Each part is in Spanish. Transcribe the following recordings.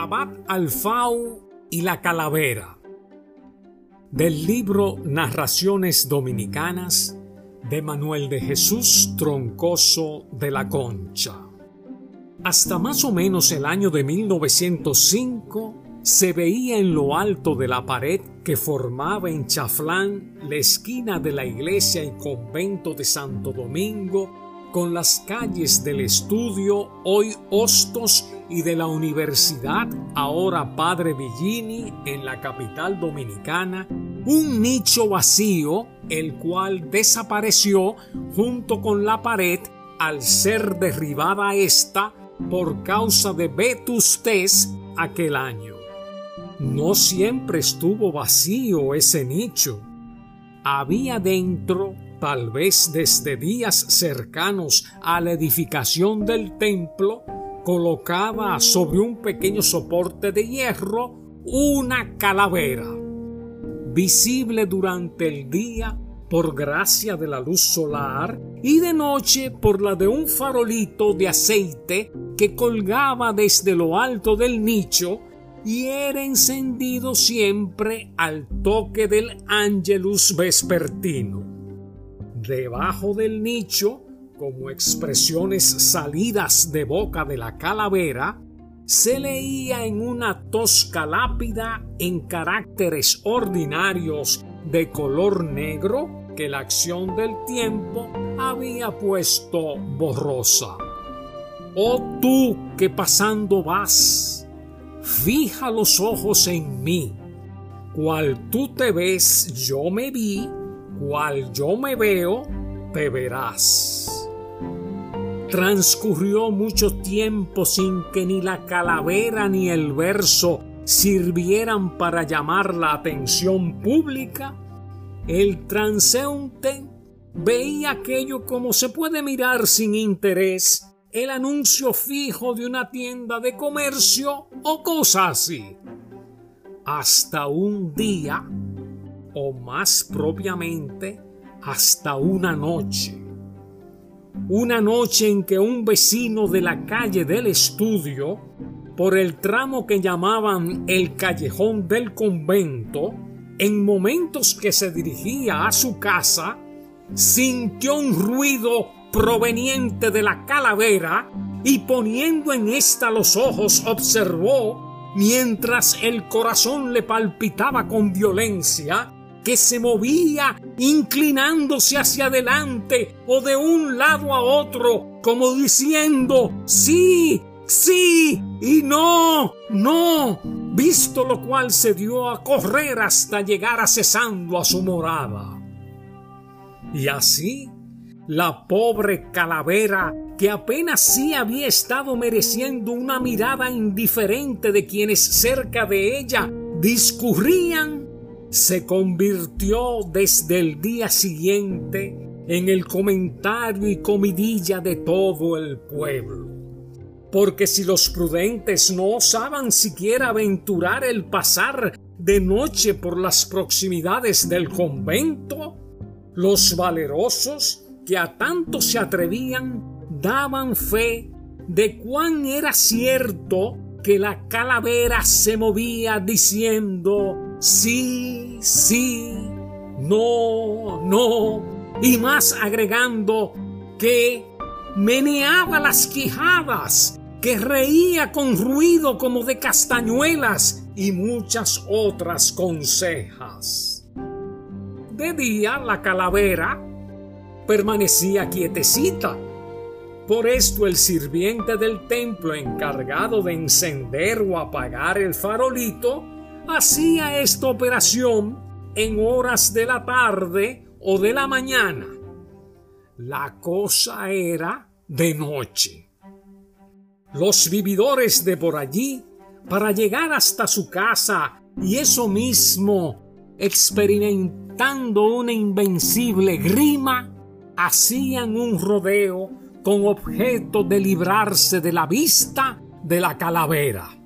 Abad Alfau y la Calavera. Del libro Narraciones Dominicanas de Manuel de Jesús Troncoso de la Concha. Hasta más o menos el año de 1905 se veía en lo alto de la pared que formaba en Chaflán la esquina de la iglesia y convento de Santo Domingo con las calles del estudio, hoy Hostos, y de la Universidad, ahora Padre Villini, en la capital dominicana, un nicho vacío, el cual desapareció junto con la pared al ser derribada esta por causa de vetustés aquel año. No siempre estuvo vacío ese nicho. Había dentro tal vez desde días cercanos a la edificación del templo, colocaba sobre un pequeño soporte de hierro una calavera, visible durante el día por gracia de la luz solar y de noche por la de un farolito de aceite que colgaba desde lo alto del nicho y era encendido siempre al toque del ángelus vespertino. Debajo del nicho, como expresiones salidas de boca de la calavera, se leía en una tosca lápida en caracteres ordinarios de color negro que la acción del tiempo había puesto borrosa. Oh tú que pasando vas, fija los ojos en mí, cual tú te ves yo me vi cual yo me veo, te verás. Transcurrió mucho tiempo sin que ni la calavera ni el verso sirvieran para llamar la atención pública. El transeúnte veía aquello como se puede mirar sin interés el anuncio fijo de una tienda de comercio o cosa así. Hasta un día o más propiamente hasta una noche. Una noche en que un vecino de la calle del estudio, por el tramo que llamaban el callejón del convento, en momentos que se dirigía a su casa, sintió un ruido proveniente de la calavera y poniendo en ésta los ojos observó, mientras el corazón le palpitaba con violencia, que se movía inclinándose hacia adelante o de un lado a otro, como diciendo sí, sí y no, no, visto lo cual se dio a correr hasta llegar a cesando a su morada. Y así, la pobre calavera, que apenas sí había estado mereciendo una mirada indiferente de quienes cerca de ella discurrían, se convirtió desde el día siguiente en el comentario y comidilla de todo el pueblo. Porque si los prudentes no osaban siquiera aventurar el pasar de noche por las proximidades del convento, los valerosos que a tanto se atrevían daban fe de cuán era cierto que la calavera se movía diciendo sí, sí, no, no, y más agregando que meneaba las quijadas, que reía con ruido como de castañuelas y muchas otras consejas. De día la calavera permanecía quietecita. Por esto el sirviente del templo encargado de encender o apagar el farolito hacía esta operación en horas de la tarde o de la mañana. La cosa era de noche. Los vividores de por allí, para llegar hasta su casa y eso mismo, experimentando una invencible grima, hacían un rodeo con objeto de librarse de la vista de la calavera.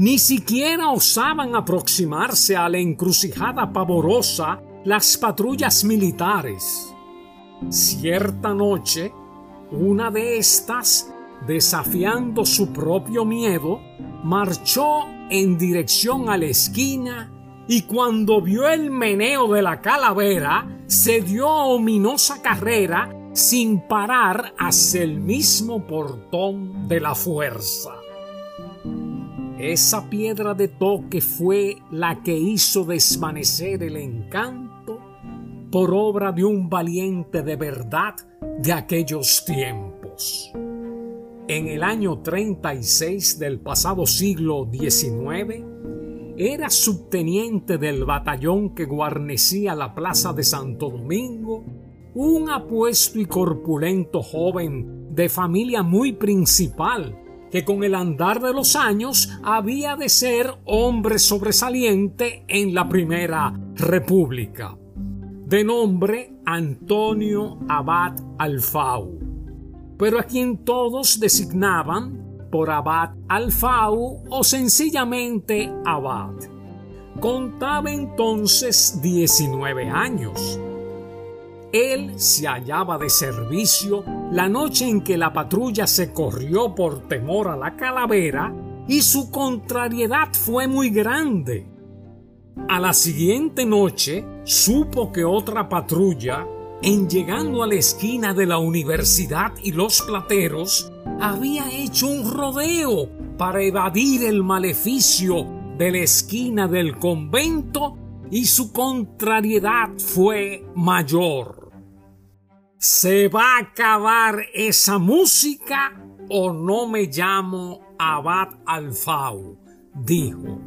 Ni siquiera osaban aproximarse a la encrucijada pavorosa las patrullas militares. Cierta noche, una de estas, desafiando su propio miedo, marchó en dirección a la esquina y cuando vio el meneo de la calavera, se dio a ominosa carrera sin parar hacia el mismo portón de la fuerza. Esa piedra de toque fue la que hizo desvanecer el encanto por obra de un valiente de verdad de aquellos tiempos. En el año 36 del pasado siglo XIX, era subteniente del batallón que guarnecía la plaza de Santo Domingo, un apuesto y corpulento joven de familia muy principal, que con el andar de los años había de ser hombre sobresaliente en la Primera República, de nombre Antonio Abad Alfau, pero a quien todos designaban por Abad Alfau o sencillamente Abad. Contaba entonces 19 años. Él se hallaba de servicio la noche en que la patrulla se corrió por temor a la calavera y su contrariedad fue muy grande. A la siguiente noche supo que otra patrulla, en llegando a la esquina de la universidad y los plateros, había hecho un rodeo para evadir el maleficio de la esquina del convento y su contrariedad fue mayor. ¿Se va a acabar esa música o no me llamo Abad Alfau? dijo.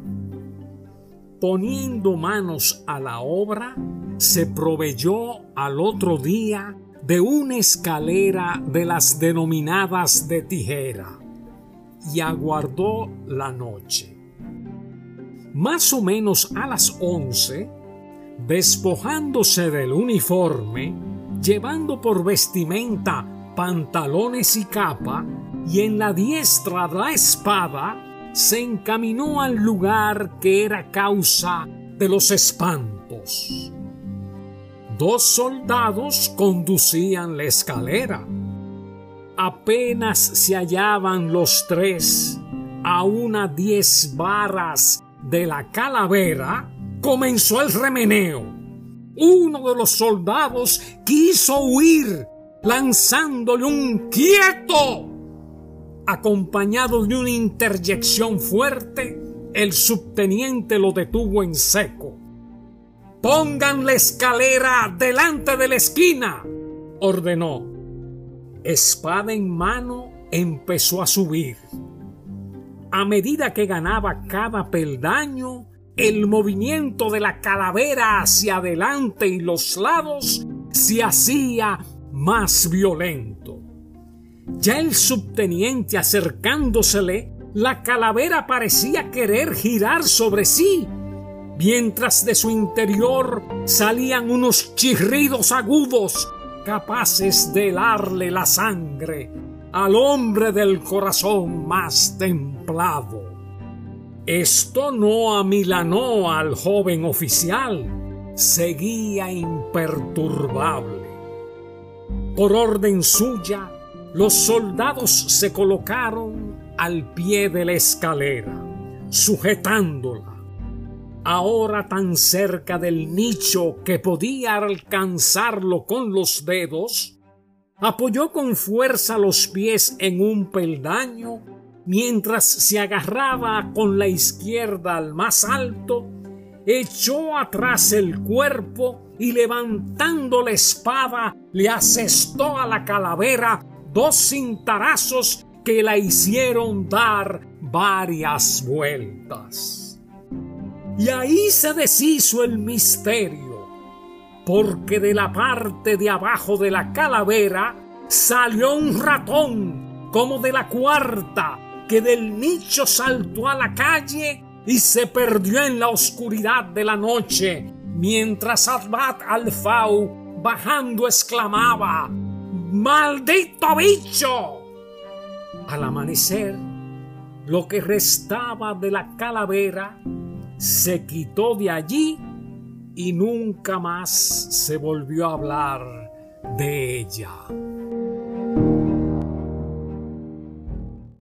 Poniendo manos a la obra, se proveyó al otro día de una escalera de las denominadas de tijera y aguardó la noche. Más o menos a las once, despojándose del uniforme, llevando por vestimenta pantalones y capa, y en la diestra la espada, se encaminó al lugar que era causa de los espantos. Dos soldados conducían la escalera. Apenas se hallaban los tres a una diez varas de la calavera, comenzó el remeneo. Uno de los soldados quiso huir, lanzándole un quieto. Acompañado de una interjección fuerte, el subteniente lo detuvo en seco. Pongan la escalera delante de la esquina, ordenó. Espada en mano empezó a subir. A medida que ganaba cada peldaño, el movimiento de la calavera hacia adelante y los lados se hacía más violento. Ya el subteniente acercándosele, la calavera parecía querer girar sobre sí mientras de su interior salían unos chirridos agudos capaces de helarle la sangre al hombre del corazón más templado. Esto no amilanó al joven oficial, seguía imperturbable. Por orden suya, los soldados se colocaron al pie de la escalera, sujetándola ahora tan cerca del nicho que podía alcanzarlo con los dedos, apoyó con fuerza los pies en un peldaño mientras se agarraba con la izquierda al más alto, echó atrás el cuerpo y levantando la espada le asestó a la calavera dos cintarazos que la hicieron dar varias vueltas. Y ahí se deshizo el misterio, porque de la parte de abajo de la calavera salió un ratón, como de la cuarta, que del nicho saltó a la calle y se perdió en la oscuridad de la noche, mientras Abad Alfau, bajando, exclamaba ¡Maldito bicho! Al amanecer, lo que restaba de la calavera se quitó de allí y nunca más se volvió a hablar de ella.